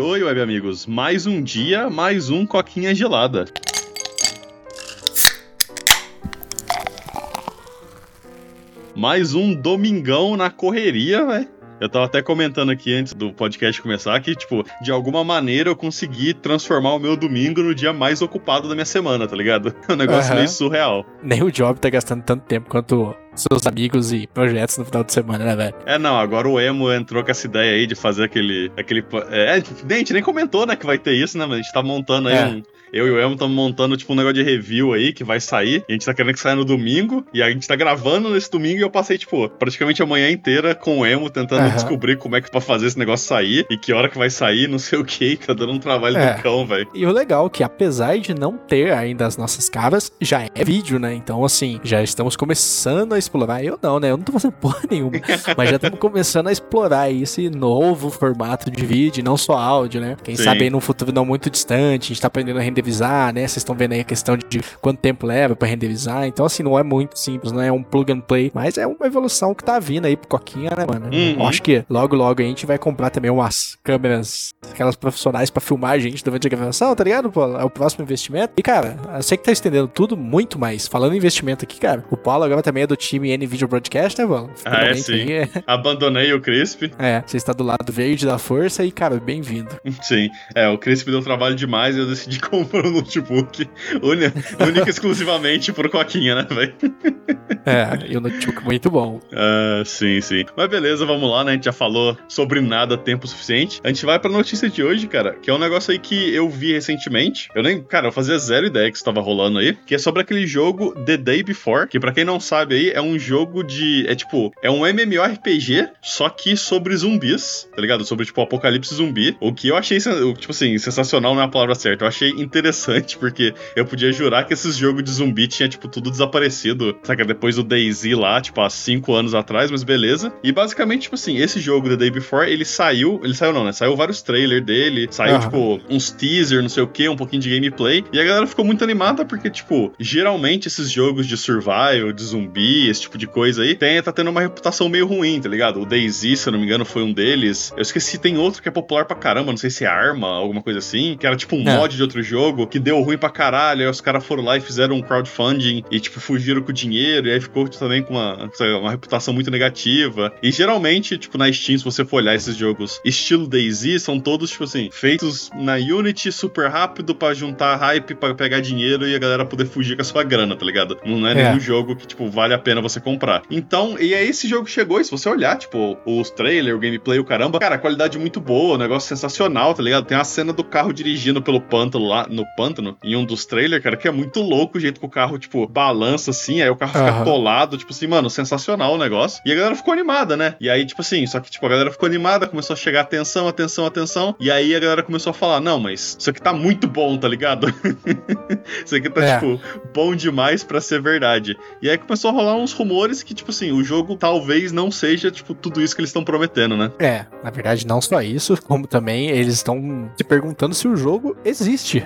oi, web amigos. Mais um dia, mais um coquinha gelada. Mais um domingão na correria, velho. Eu tava até comentando aqui antes do podcast começar que, tipo, de alguma maneira eu consegui transformar o meu domingo no dia mais ocupado da minha semana, tá ligado? É um negócio Aham. meio surreal. Nem o job tá gastando tanto tempo quanto seus amigos e projetos no final de semana, né, velho? É, não, agora o Emo entrou com essa ideia aí de fazer aquele. aquele é, a gente nem comentou, né, que vai ter isso, né? Mas a gente tá montando aí É. um. Eu e o Emo estamos montando, tipo, um negócio de review aí que vai sair. E a gente tá querendo que saia no domingo. E a gente tá gravando nesse domingo e eu passei, tipo, praticamente a manhã inteira com o Emo tentando Aham. descobrir como é que pra fazer esse negócio sair e que hora que vai sair, não sei o que. Tá dando um trabalho É. do cão, velho. E o legal é que, apesar de não ter ainda as nossas caras, já é vídeo, né? Então, assim, já estamos começando a explorar. Eu não, né? Eu não tô fazendo porra nenhuma. mas já estamos começando a explorar esse novo formato de vídeo, não só áudio, né? Quem Sim. sabe aí num futuro não muito distante, a gente tá aprendendo a renderizar, né? Vocês estão vendo aí a questão de quanto tempo leva pra renderizar. Então, assim, não é muito simples, não é um plug and play, mas é uma evolução que tá vindo aí pro Coquinha, né, mano? Uhum. Acho que logo, logo a gente vai comprar também umas câmeras, aquelas profissionais pra filmar a gente durante a gravação, tá ligado? Pô, é o próximo investimento. E, cara, eu sei que tá estendendo tudo muito mais. Falando em investimento aqui, cara, o Paulo agora também é do time N-Video Broadcast, né, mano? Ah, é, sim. aí, Abandonei o Crisp. É, você está do lado verde da força e, cara, bem-vindo. Sim. É, o Crisp deu trabalho demais e eu decidi comprar um notebook. Única, e exclusivamente por Coquinha, né, velho? É, e o notebook muito bom. Ah, sim, sim. Mas beleza, vamos lá, né? A gente já falou sobre nada tempo suficiente. A gente vai pra notícia de hoje, cara, que é um negócio aí que eu vi recentemente. Eu nem, cara, eu fazia zero ideia que isso tava rolando aí, que é sobre aquele jogo The Day Before, que pra quem não sabe aí, é um jogo de, é tipo, é um MMORPG, só que sobre zumbis, tá ligado? Sobre tipo apocalipse zumbi. O que eu achei, tipo assim, sensacional não é a palavra certa. Eu achei interessante porque eu podia jurar que esses jogos de zumbi tinha tipo tudo desaparecido, saca? Depois do DayZ lá, tipo, há cinco anos atrás, mas beleza. E basicamente, tipo assim, esse jogo The Day Before, ele saiu, ele saiu não, né? Saiu vários trailers dele, saiu, tipo, uns teaser, não sei o que, um pouquinho de gameplay. E a galera ficou muito animada porque, tipo, geralmente esses jogos de survival, de zumbi, esse tipo de coisa aí, tem, tá tendo uma reputação meio ruim, tá ligado? O DayZ, se eu não me engano, foi um deles. Eu esqueci, tem outro que é popular pra caramba, não sei se é Arma, alguma coisa assim, que era tipo um É. mod de outro jogo, que deu ruim pra caralho, aí os caras foram lá e fizeram um crowdfunding e, tipo, fugiram com o dinheiro, e aí ficou também com uma, uma reputação muito negativa. E geralmente, tipo, na Steam, se você for olhar esses jogos estilo DayZ, são todos, tipo assim, feitos na Unity super rápido pra juntar hype, pra pegar dinheiro e a galera poder fugir com a sua grana, tá ligado? Não é É. nenhum jogo que, tipo, vale a pena você comprar. Então, e aí esse jogo chegou, e se você olhar, tipo, os trailers, o gameplay, o caramba, cara, a qualidade muito boa, o negócio sensacional, tá ligado? Tem a cena do carro dirigindo pelo pântano lá, no pântano, em um dos trailers, cara, que é muito louco o jeito que o carro, tipo, balança assim, aí o carro fica Aham. atolado, tipo assim, mano, sensacional o negócio. E a galera ficou animada, né? E aí, tipo assim, só que, tipo, a galera ficou animada, começou a chegar atenção, atenção, atenção, e aí a galera começou a falar, não, mas isso aqui tá muito bom, tá ligado? isso aqui tá, É. tipo, bom demais pra ser verdade. E aí começou a rolar uns rumores que, tipo assim, o jogo talvez não seja, tipo, tudo isso que eles estão prometendo, né? É, na verdade, não só isso, como também eles estão se perguntando se o jogo existe.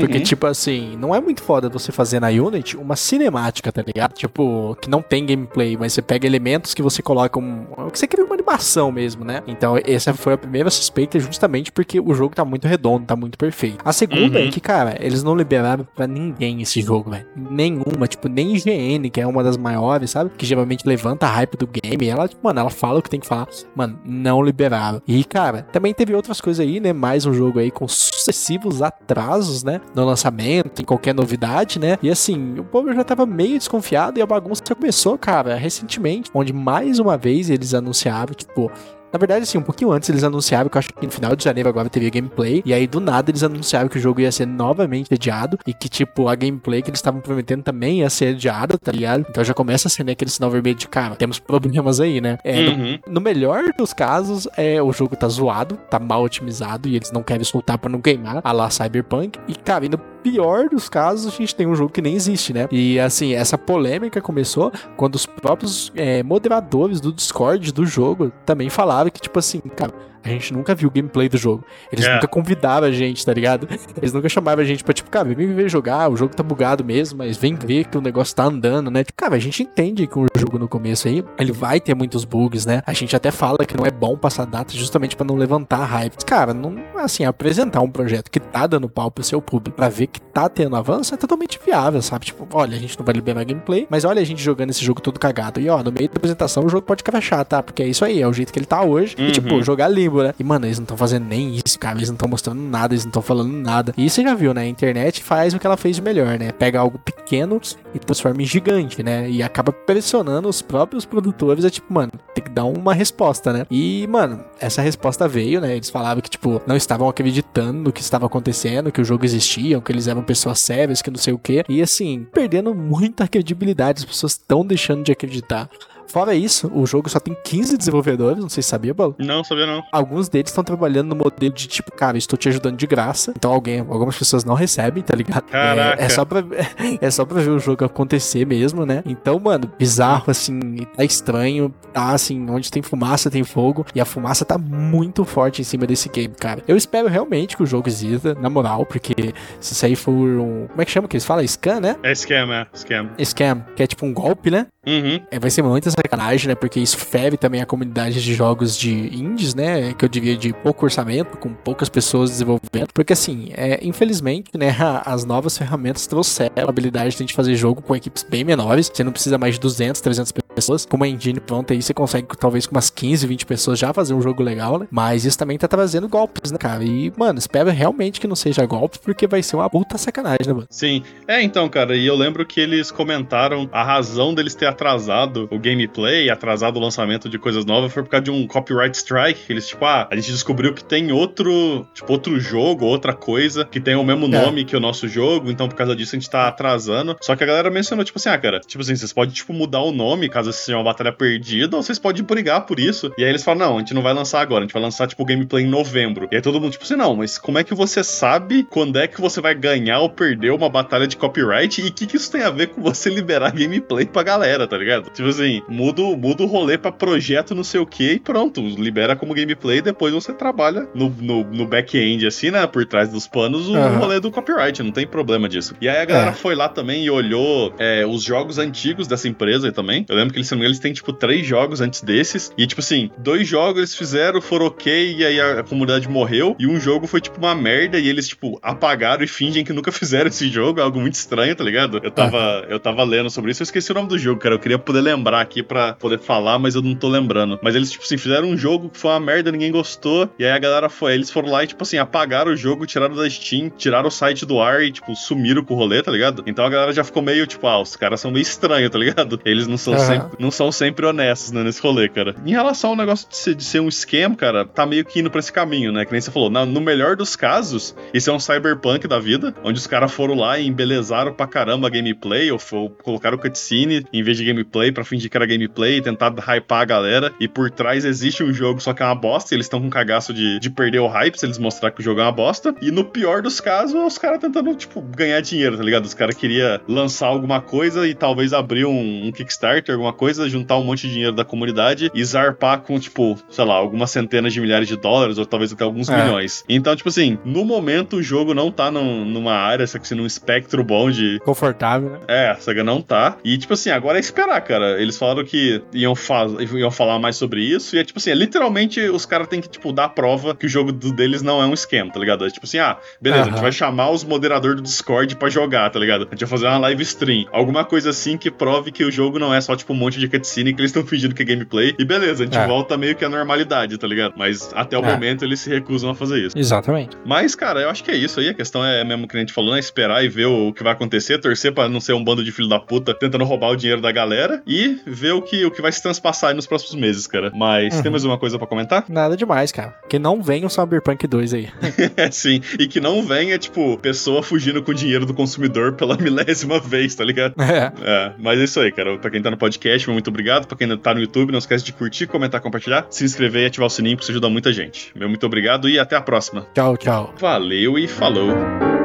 Porque, Uhum. tipo assim, não é muito foda você fazer na Unity uma cinemática, tá ligado? Tipo, que não tem gameplay, mas você pega elementos que você coloca um. que você cria uma animação mesmo, né? Então, essa foi a primeira suspeita, justamente porque o jogo tá muito redondo, tá muito perfeito. A segunda Uhum. é que, cara, eles não liberaram pra ninguém esse jogo, velho. Nenhuma, tipo, nem IGN, que é uma das maiores, sabe? Que geralmente levanta a hype do game. Ela, tipo, mano, ela fala o que tem que falar. Mano, não liberaram. E, cara, também teve outras coisas aí, né? Mais um jogo aí com sucessivos atrasos, né? No lançamento, em qualquer novidade, né? E assim, o povo já tava meio desconfiado e a bagunça começou, cara, recentemente, onde mais uma vez eles anunciaram, tipo. Na verdade, assim, um pouquinho antes eles anunciaram que eu acho que no final de janeiro agora teve gameplay. E aí, do nada, eles anunciaram que o jogo ia ser novamente adiado. E que, tipo, a gameplay que eles estavam prometendo também ia ser adiada, tá ligado? Então já começa a ser né, aquele sinal vermelho de, cara, temos problemas aí, né? É, no Uhum. no melhor dos casos, é o jogo tá zoado, tá mal otimizado e eles não querem soltar pra não queimar, a lá Cyberpunk. E, cara, e no pior dos casos, a gente tem um jogo que nem existe, né? E, assim, essa polêmica começou quando os próprios é, moderadores do Discord do jogo também falaram que, tipo assim, cara. A gente nunca viu o gameplay do jogo. Eles É. nunca convidaram a gente, tá ligado? Eles nunca chamaram a gente pra, tipo, cara, vem ver jogar, o jogo tá bugado mesmo, mas vem ver que o negócio tá andando, né? Tipo, cara, a gente entende que o jogo no começo aí, ele vai ter muitos bugs, né? A gente até fala que não é bom passar data justamente pra não levantar hype. Cara, não, assim, apresentar um projeto que tá dando pau pro seu público pra ver que tá tendo avanço é totalmente viável, sabe? Tipo, olha, a gente não vai liberar gameplay, mas olha a gente jogando esse jogo todo cagado. E ó, no meio da apresentação o jogo pode crashar, tá? Porque é isso aí, é o jeito que ele tá hoje. Uhum. E tipo, jogar né? E mano, eles não estão fazendo nem isso, cara. Eles não estão mostrando nada, eles não estão falando nada. E você já viu, né? A internet faz o que ela fez de melhor, né? Pega algo pequeno e transforma em gigante, né? E acaba pressionando os próprios produtores a tipo, mano, tem que dar uma resposta, né? E, mano, essa resposta veio, né? Eles falavam que, tipo, não estavam acreditando no que estava acontecendo, que o jogo existia, que eles eram pessoas sérias, que não sei o quê. E assim, perdendo muita credibilidade, as pessoas estão deixando de acreditar. Fora isso, o jogo só tem 15 desenvolvedores, não sei se sabia, Paulo. Não, sabia não. Alguns deles estão trabalhando no modelo de tipo, cara, estou te ajudando de graça. Então alguém, algumas pessoas não recebem, tá ligado? Caraca. É, é só pra, é só pra ver o jogo acontecer mesmo, né? Então, mano, bizarro, assim, tá estranho. Tá assim, onde tem fumaça, tem fogo. E a fumaça tá muito forte em cima desse game, cara. Eu espero realmente que o jogo exista, na moral, porque se isso aí for um. Como é que chama que eles falam? Scan, né? É scam, é. Scam. Scam, que é tipo um golpe, né? Uhum. É, vai ser muita sacanagem, né? Porque isso fere também a comunidade de jogos de indies, né? Que eu diria de pouco orçamento, com poucas pessoas desenvolvendo. Porque assim, é, infelizmente, né? As novas ferramentas trouxeram a habilidade de a gente fazer jogo com equipes bem menores. Você não precisa mais de 200, 300 pessoas. Com uma engine pronta aí, você consegue talvez com umas 15, 20 pessoas já fazer um jogo legal, né? Mas isso também tá trazendo golpes, né, cara? E, mano, espero realmente que não seja golpe, porque vai ser uma puta sacanagem, né, mano? Sim. É, então, cara, e eu lembro que eles comentaram a razão deles ter atrasado o gameplay, atrasado o lançamento de coisas novas, foi por causa de um copyright strike. Eles, tipo, ah, a gente descobriu que tem outro, tipo, outro jogo, outra coisa, que tem o mesmo nome que o nosso jogo, então por causa disso a gente tá atrasando. Só que a galera mencionou, tipo assim, ah, cara, tipo assim, vocês podem, tipo, mudar o nome caso seja uma batalha perdida, ou vocês podem brigar por isso. E aí eles falam, não, a gente não vai lançar agora, a gente vai lançar, tipo, o gameplay em novembro. E aí todo mundo, tipo assim, não, mas como é que você sabe quando é que você vai ganhar ou perder uma batalha de copyright e o que, que isso tem a ver com você liberar gameplay pra galera, tá ligado? Tipo assim, muda, muda o rolê pra projeto não sei o que e pronto, libera como gameplay e depois você trabalha no, no, no back-end, assim, né, por trás dos panos, o Aham. rolê do copyright, não tem problema disso. E aí a galera É. foi lá também e olhou é, os jogos antigos dessa empresa também. Eu lembro que eles, eles têm, tipo, três jogos antes desses. E, tipo assim, dois jogos eles fizeram, foram ok, e aí a, a comunidade morreu. E um jogo foi, tipo, uma merda, e eles, tipo, apagaram e fingem que nunca fizeram esse jogo. É algo muito estranho, tá ligado? Eu tava, eu tava lendo sobre isso, eu esqueci o nome do jogo, cara. Eu queria poder lembrar aqui pra poder falar, mas eu não tô lembrando. Mas eles, tipo assim, fizeram um jogo que foi uma merda, ninguém gostou. E aí a galera foi, eles foram lá e, tipo assim, apagaram o jogo, tiraram da Steam, tiraram o site do ar e, tipo, sumiram com o rolê, tá ligado? Então a galera já ficou meio, tipo, ah, os caras são meio estranhos, tá ligado? Eles não são, Aham. Não são sempre honestos, né, nesse rolê, cara. Em relação ao negócio de ser, de ser um esquema, cara, tá meio que indo pra esse caminho, né? Que nem você falou, na- no melhor dos casos, isso é um cyberpunk da vida, onde os caras foram lá e embelezaram pra caramba a gameplay, ou, colocaram cutscene em vez de gameplay pra fingir que era gameplay, tentar hypar a galera, e por trás existe um jogo, só que é uma bosta, e eles estão com cagaço de, de perder o hype se eles mostrar que o jogo é uma bosta, e no pior dos casos, os caras tentando, tipo, ganhar dinheiro, tá ligado? Os caras queriam lançar alguma coisa e talvez abrir um, um Kickstarter, alguma coisa, juntar um monte de dinheiro da comunidade e zarpar com, tipo, sei lá, algumas centenas de milhares de dólares, ou talvez até alguns É. milhões. Então, tipo assim, no momento o jogo não tá num- numa área, só que assim, num espectro bom de, Confortável, né? é, a SEGA não tá. E, tipo assim, agora é esperar, cara. Eles falaram que iam, fa- iam falar mais sobre isso. E é tipo assim, é, literalmente os caras têm que, tipo, dar prova que o jogo do- deles não é um esquema, tá ligado? É tipo assim, ah, beleza, a gente vai chamar os moderadores do Discord pra jogar, tá ligado? A gente vai fazer uma live stream. Alguma coisa assim que prove que o jogo não é só, tipo, monte de cutscene que eles estão fingindo que é gameplay. E beleza, a gente É. volta meio que à normalidade, tá ligado? Mas até o É. momento eles se recusam a fazer isso. Exatamente. Mas, cara, eu acho que é isso aí. A questão é mesmo que a gente falou, né? Esperar e ver o que vai acontecer, torcer pra não ser um bando de filho da puta tentando roubar o dinheiro da galera e ver o que, o que vai se transpassar aí nos próximos meses, cara. Mas Uhum. tem mais uma coisa pra comentar? Nada demais, cara. Que não venha o Cyberpunk 2 aí. É sim. E que não venha, tipo, pessoa fugindo com o dinheiro do consumidor pela milésima vez, tá ligado? É. É, mas é isso aí, cara. Pra quem tá no podcast, muito obrigado. Pra quem tá no YouTube, não esquece de curtir, comentar, compartilhar, se inscrever e ativar o sininho, porque isso ajuda muita gente. Meu muito obrigado e até a próxima. Tchau, tchau. Valeu e falou!